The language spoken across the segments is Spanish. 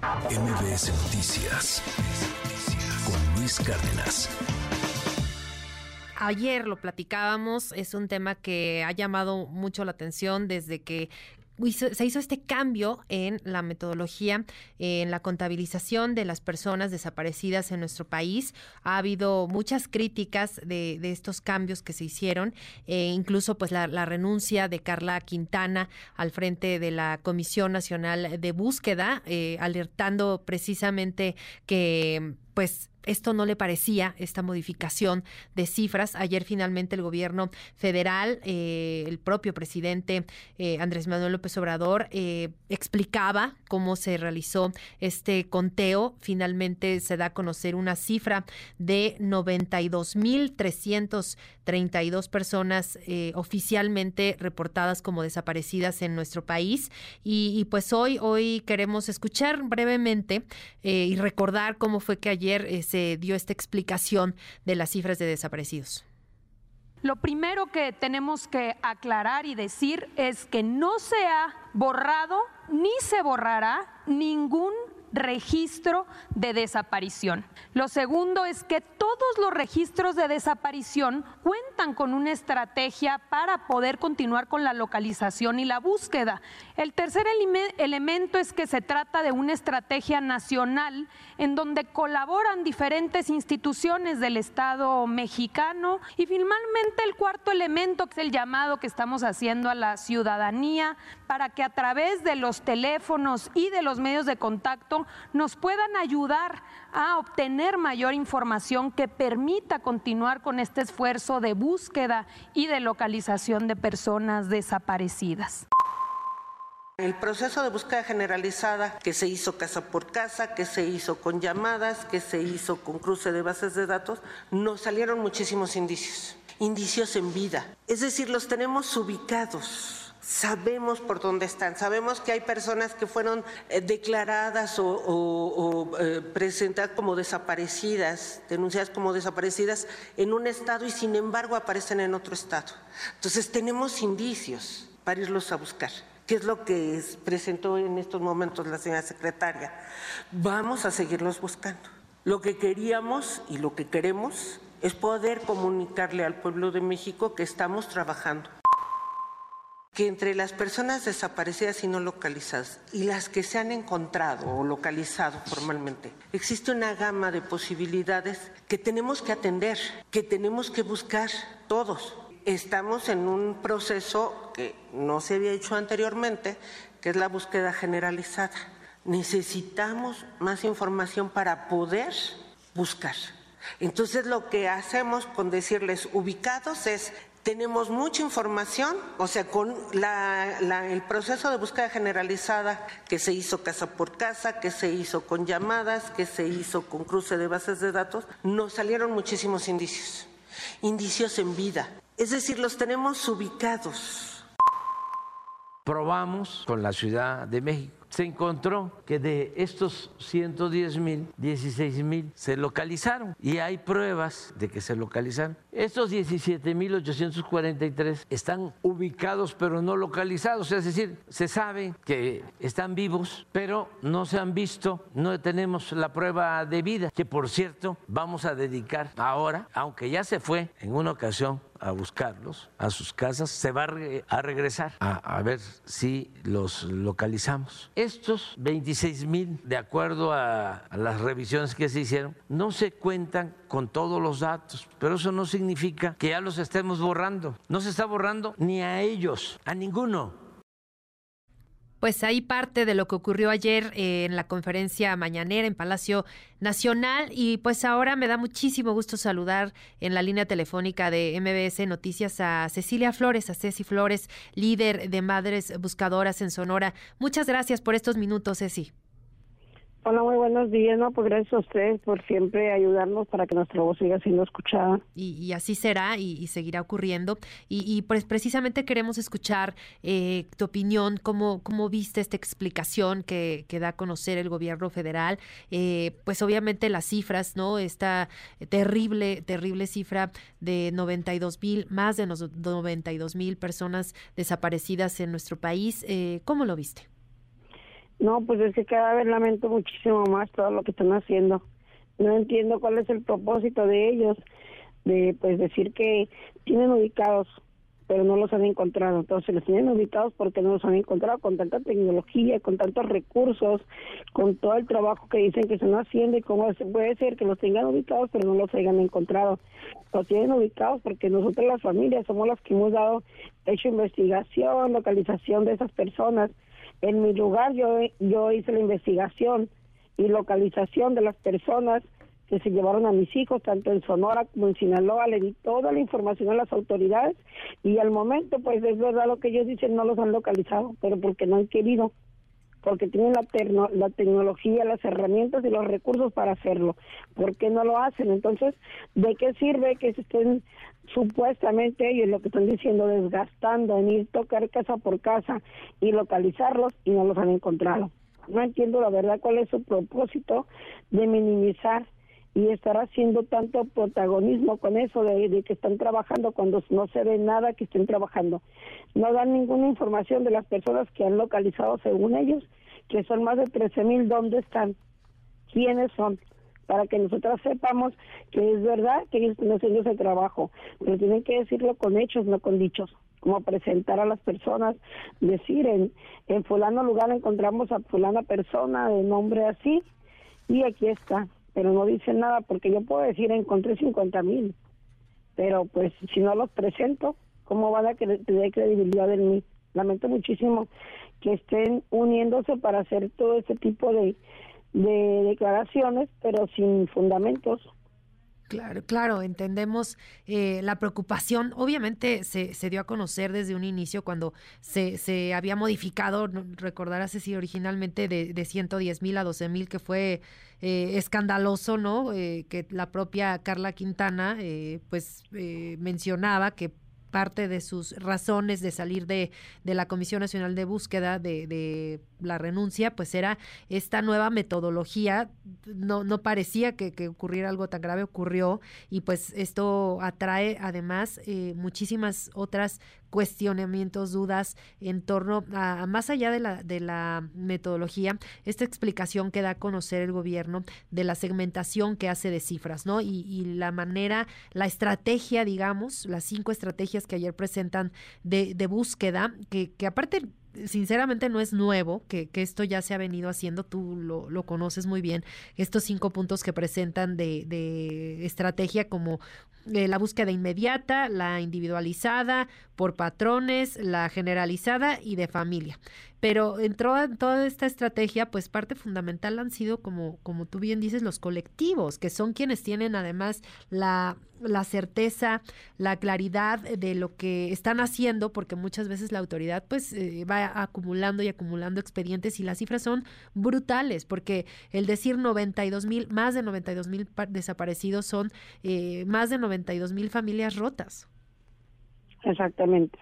MBS Noticias con Luis Cárdenas. Ayer lo platicábamos, es un tema que ha llamado mucho la atención desde que se hizo este cambio en la metodología, en la contabilización de las personas desaparecidas en nuestro país. Ha habido muchas críticas de, estos cambios que se hicieron, e incluso pues la, renuncia de Carla Quintana al frente de la Comisión Nacional de Búsqueda, eh, alertando precisamente que pues esto no le parecía, esta modificación de cifras. Ayer finalmente el gobierno federal, eh, el propio presidente eh, Andrés Manuel López Obrador, eh, explicaba cómo se realizó este conteo. Finalmente se da a conocer una cifra de 92.332 personas oficialmente reportadas como desaparecidas en nuestro país. Y, y, pues hoy, hoy queremos escuchar brevemente y recordar cómo fue que ayer se dio esta explicación de las cifras de desaparecidos? Lo primero que tenemos que aclarar y decir es que no se ha borrado ni se borrará ningún registro de desaparición. Lo segundo es que todos los registros de desaparición cuentan con una estrategia para poder continuar con la localización y la búsqueda. El tercer elemento es que se trata de una estrategia nacional en donde colaboran diferentes instituciones del Estado mexicano y finalmente el cuarto elemento que es el llamado que estamos haciendo a la ciudadanía para que a través de los teléfonos y de los medios de contacto nos puedan ayudar a obtener mayor información que permita continuar con este esfuerzo de búsqueda y de localización de personas desaparecidas. El proceso de búsqueda generalizada que se hizo casa por casa, que se hizo con llamadas, que se hizo con cruce de bases de datos, nos salieron muchísimos indicios, indicios en vida. Es decir, los tenemos ubicados sabemos por dónde están, sabemos que hay personas que fueron eh, declaradas o, eh, presentadas como desaparecidas, denunciadas como desaparecidas en un estado y sin embargo aparecen en otro estado. Entonces tenemos indicios para irlos a buscar. ¿Qué es lo que presentó en estos momentos la señora secretaria? Vamos a seguirlos buscando. Lo que queríamos y lo que queremos es poder comunicarle al pueblo de México que estamos trabajando que entre las personas desaparecidas y no localizadas y las que se han encontrado o localizado formalmente, existe una gama de posibilidades que tenemos que atender, que tenemos que buscar todos. Estamos en un proceso que no se había hecho anteriormente, que es la búsqueda generalizada. Necesitamos más información para poder buscar. Entonces lo que hacemos con decirles ubicados es tenemos mucha información, o sea, con el proceso de búsqueda generalizada que se hizo casa por casa, que se hizo con llamadas, que se hizo con cruce de bases de datos, nos salieron muchísimos indicios, indicios en vida. Es decir, los tenemos ubicados. Probamos con la Ciudad de México se encontró que de estos 110 mil, 16 mil se localizaron. Y hay pruebas de que se localizaron. Estos 17 mil 843 están ubicados pero no localizados, es decir, se sabe que están vivos pero no se han visto, no tenemos la prueba de vida, que por cierto vamos a dedicar ahora, aunque ya se fue en una ocasión a buscarlos a sus casas, se va a, regresar a, ver si los localizamos. Estos 26 mil, de acuerdo a, las revisiones que se hicieron, no se cuentan con todos los datos, pero eso no significa que ya los estemos borrando. No se está borrando ni a ellos, a ninguno. Pues ahí parte de lo que ocurrió ayer eh, en la conferencia mañanera en Palacio Nacional y pues ahora me da muchísimo gusto saludar en la línea telefónica de MBS Noticias a Cecilia Flores, a Ceci Flores, líder de Madres Buscadoras en Sonora. Muchas gracias por estos minutos, Ceci. Hola, muy buenos días. No, pues gracias a ustedes por siempre ayudarnos para que nuestra voz siga siendo escuchada. Y, así será y, seguirá ocurriendo. Y, pues precisamente queremos escuchar eh, tu opinión, cómo, cómo viste esta explicación que, que da a conocer el gobierno federal. Eh, pues obviamente las cifras, ¿no? Esta terrible, terrible cifra de 92 mil, más de 92 mil personas desaparecidas en nuestro país. Eh, ¿Cómo lo viste? No, pues es que cada vez lamento muchísimo más todo lo que están haciendo. No entiendo cuál es el propósito de ellos, de pues decir que tienen ubicados pero no los han encontrado. Entonces los tienen ubicados porque no los han encontrado con tanta tecnología, con tantos recursos, con todo el trabajo que dicen que están haciendo y cómo puede ser que los tengan ubicados pero no los hayan encontrado. Los tienen ubicados porque nosotros las familias somos las que hemos dado, hecho investigación, localización de esas personas. En mi lugar yo, yo hice la investigación y localización de las personas que se llevaron a mis hijos, tanto en Sonora como en Sinaloa, le di toda la información a las autoridades y al momento, pues es verdad lo que ellos dicen, no los han localizado, pero porque no han querido, porque tienen la, la tecnología, las herramientas y los recursos para hacerlo. ¿Por qué no lo hacen? Entonces, ¿de qué sirve que se estén supuestamente ellos lo que están diciendo desgastando en ir tocar casa por casa y localizarlos y no los han encontrado? No entiendo la verdad cuál es su propósito de minimizar y estar haciendo tanto protagonismo con eso de, que están trabajando cuando no se ve nada que estén trabajando. No dan ninguna información de las personas que han localizado según ellos, que son más de 13 mil, dónde están, quiénes son, para que nosotras sepamos que es verdad que ellos están haciendo ese trabajo, pero tienen que decirlo con hechos, no con dichos como presentar a las personas, decir en, en fulano lugar encontramos a fulana persona de nombre así y aquí está, pero no dicen nada porque yo puedo decir encontré 50 mil, pero pues si no los presento, ¿cómo van a tener credibilidad en mí? Lamento muchísimo que estén uniéndose para hacer todo este tipo de, de declaraciones, pero sin fundamentos. Claro, claro, entendemos eh, la preocupación. Obviamente se, se, dio a conocer desde un inicio cuando se, se había modificado, recordarás si originalmente de, de 110 mil a 12 mil, que fue eh, escandaloso, ¿no? Eh, que la propia Carla Quintana, pues mencionaba que parte de sus razones de salir de, de la Comisión Nacional de Búsqueda de, de, la renuncia, pues era esta nueva metodología. No, no parecía que, que, ocurriera algo tan grave, ocurrió, y pues esto atrae además eh, muchísimas otras cuestionamientos, dudas en torno a, más allá de la, de la metodología, esta explicación que da a conocer el gobierno de la segmentación que hace de cifras, ¿no? Y, y la manera, la estrategia, digamos, las cinco estrategias que ayer presentan de, de búsqueda, que, que aparte sinceramente no es nuevo, que, que, esto ya se ha venido haciendo, tú lo, lo conoces muy bien, estos cinco puntos que presentan de, de estrategia como eh, la búsqueda inmediata, la individualizada, por patrones, la generalizada y de familia. Pero en toda, toda esta estrategia, pues parte fundamental han sido, como, como tú bien dices, los colectivos, que son quienes tienen además la, la certeza, la claridad de lo que están haciendo, porque muchas veces la autoridad pues eh, va acumulando y acumulando expedientes y las cifras son brutales, porque el decir 92 mil, más de 92 mil desaparecidos son eh, más de 92 mil familias rotas. Exactamente.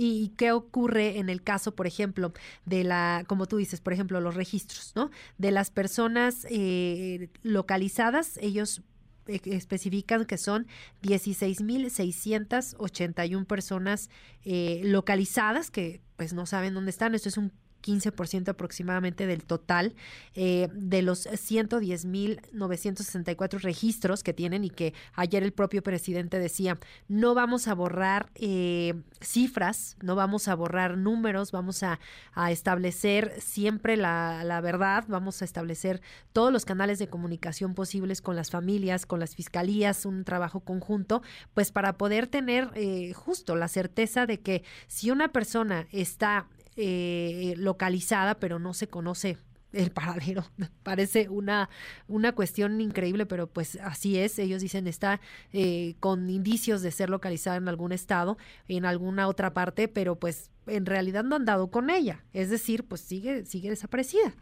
¿Y qué ocurre en el caso, por ejemplo, de la, como tú dices, por ejemplo, los registros, ¿no? De las personas eh, localizadas, ellos eh, especifican que son 16.681 personas eh, localizadas que pues no saben dónde están. Esto es un 15% aproximadamente del total eh, de los 110.964 registros que tienen y que ayer el propio presidente decía, no vamos a borrar eh, cifras, no vamos a borrar números, vamos a, a establecer siempre la, la, verdad, vamos a establecer todos los canales de comunicación posibles con las familias, con las fiscalías, un trabajo conjunto, pues para poder tener eh, justo la certeza de que si una persona está eh, localizada, pero no se conoce el paradero. Parece una, una cuestión increíble, pero pues así es. Ellos dicen está eh, con indicios de ser localizada en algún estado, en alguna otra parte, pero pues en realidad no han dado con ella. Es decir, pues sigue, sigue desaparecida.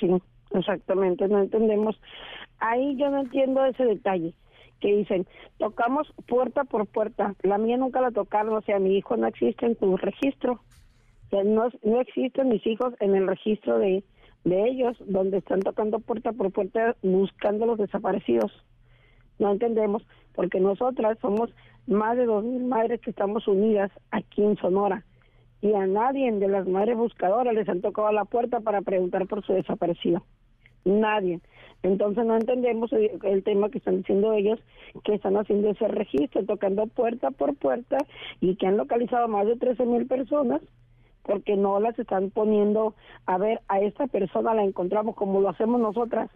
Sí, exactamente, no entendemos. Ahí yo no entiendo ese detalle que dicen, tocamos puerta por puerta. La mía nunca la tocaron, o sea, mi hijo no existe en tu registro no, no existen mis hijos en el registro de, de ellos, donde están tocando puerta por puerta buscando los desaparecidos. No entendemos, porque nosotras somos más de dos mil madres que estamos unidas aquí en Sonora y a nadie de las madres buscadoras les han tocado la puerta para preguntar por su desaparecido. Nadie. Entonces no entendemos el, tema que están diciendo ellos, que están haciendo ese registro, tocando puerta por puerta y que han localizado más de 13 mil personas porque no las están poniendo a ver a esta persona la encontramos como lo hacemos nosotras.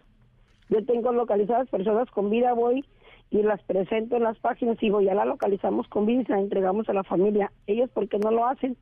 Yo tengo localizadas personas con vida, voy y las presento en las páginas y voy, ya la localizamos con vida y se la entregamos a la familia. Ellos, ¿por qué no lo hacen?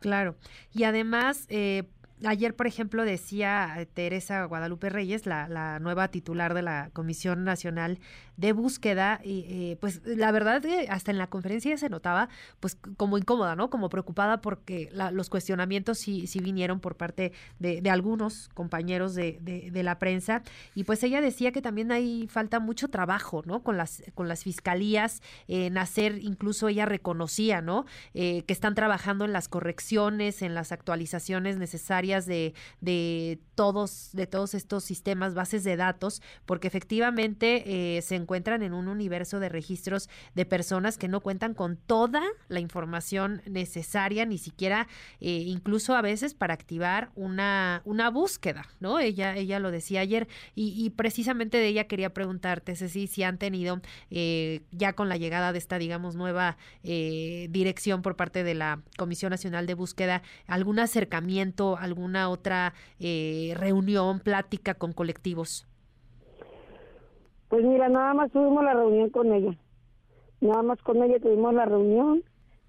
Claro. Y además, eh, Ayer, por ejemplo, decía eh, Teresa Guadalupe Reyes, la, nueva titular de la Comisión Nacional de Búsqueda, y eh, pues la verdad que hasta en la conferencia se notaba pues como incómoda, ¿no? Como preocupada porque los cuestionamientos sí, sí vinieron por parte de, algunos compañeros de, de, la prensa y pues ella decía que también hay falta mucho trabajo, ¿no? Con las, con las fiscalías en hacer, incluso ella reconocía, ¿no? Eh, que están trabajando en las correcciones, en las actualizaciones necesarias de, de, todos, de todos estos sistemas, bases de datos, porque efectivamente eh, se encuentran en un universo de registros de personas que no cuentan con toda la información necesaria, ni siquiera eh, incluso a veces para activar una, una búsqueda, ¿no? Ella, ella lo decía ayer y, precisamente de ella quería preguntarte, Ceci, si han tenido eh, ya con la llegada de esta, digamos, nueva dirección por parte de la Comisión Nacional de Búsqueda, algún acercamiento, algún alguna otra eh, reunión, plática con colectivos? Pues mira, nada más tuvimos la reunión con ella. Nada más con ella tuvimos la reunión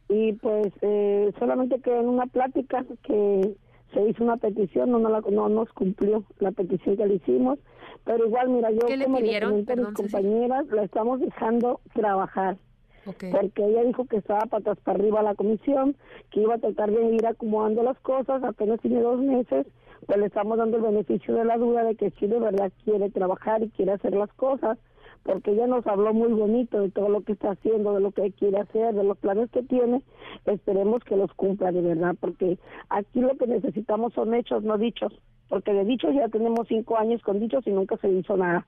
y pues eh, solamente quedó en una plática que se hizo una petición, no, no, nos cumplió la petición que le hicimos, pero igual, mira, yo como le comenté a mis compañeras, la estamos dejando trabajar porque ella dijo que estaba patas para arriba la comisión, que iba a tratar de ir acomodando las cosas, apenas tiene dos meses, pues le estamos dando el beneficio de la duda de que sí de verdad quiere trabajar y quiere hacer las cosas, porque ella nos habló muy bonito de todo lo que está haciendo, de lo que quiere hacer, de los planes que tiene, esperemos que los cumpla de verdad, porque aquí lo que necesitamos son hechos, no dichos, porque de dichos ya tenemos cinco años con dichos y nunca se hizo nada.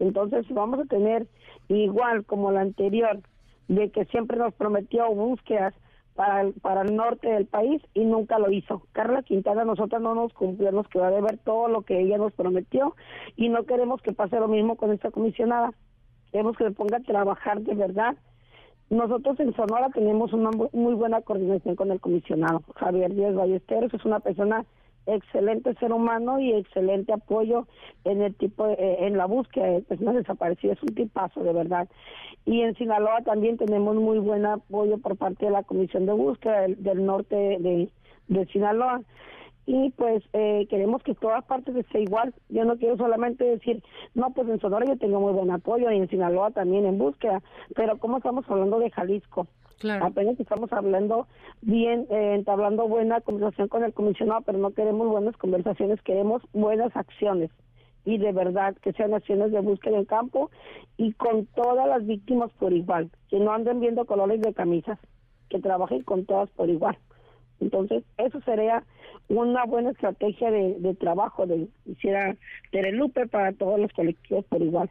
Entonces vamos a tener igual como la anterior, de que siempre nos prometió búsquedas para el, para el norte del país y nunca lo hizo. Carla Quintana nosotros no nos cumplió, nos quedó de ver todo lo que ella nos prometió y no queremos que pase lo mismo con esta comisionada. Queremos que se ponga a trabajar de verdad. Nosotros en Sonora tenemos una muy buena coordinación con el comisionado. Javier Díaz Ballesteros es una persona excelente ser humano y excelente apoyo en el tipo eh, en la búsqueda de personas desaparecidas, es un tipazo de verdad. Y en Sinaloa también tenemos muy buen apoyo por parte de la Comisión de Búsqueda del, norte de, de Sinaloa y pues eh, queremos que todas partes esté igual. Yo no quiero solamente decir, no, pues en Sonora yo tengo muy buen apoyo y en Sinaloa también en búsqueda, pero como estamos hablando de Jalisco, Apenas estamos hablando bien, eh, entablando buena conversación con el comisionado, pero no queremos buenas conversaciones, queremos buenas acciones y de verdad que sean acciones de búsqueda en campo y con todas las víctimas por igual, que no anden viendo colores de camisas, que trabajen con todas por igual. Entonces, eso sería una buena estrategia de, trabajo de hiciera Terelupe para todos los colectivos por igual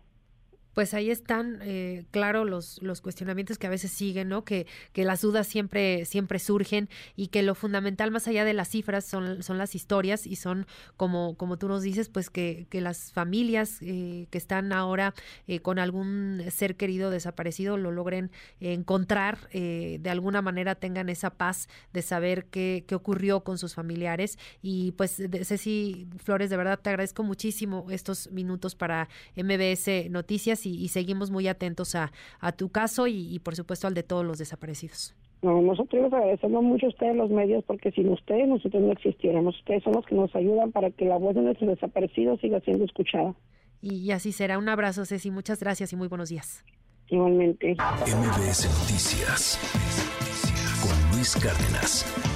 pues ahí están, eh, claro, los, los cuestionamientos que a veces siguen, ¿no? Que, que las dudas siempre, siempre surgen y que lo fundamental más allá de las cifras son, son las historias y son, como, como tú nos dices, pues que, que las familias eh, que están ahora eh, con algún ser querido desaparecido lo logren encontrar, de alguna manera tengan esa paz de saber qué, qué ocurrió con sus familiares. Y pues, Ceci Flores, de verdad te agradezco muchísimo estos minutos para MBS Noticias y, seguimos muy atentos a, tu caso y, por supuesto al de todos los desaparecidos. No, nosotros les agradecemos mucho a ustedes los medios porque sin ustedes nosotros no existiéramos. Ustedes son los que nos ayudan para que la voz de nuestros desaparecidos siga siendo escuchada. Y, así será. Un abrazo, Ceci. Muchas gracias y muy buenos días. Igualmente. MBS Noticias con Luis Cárdenas.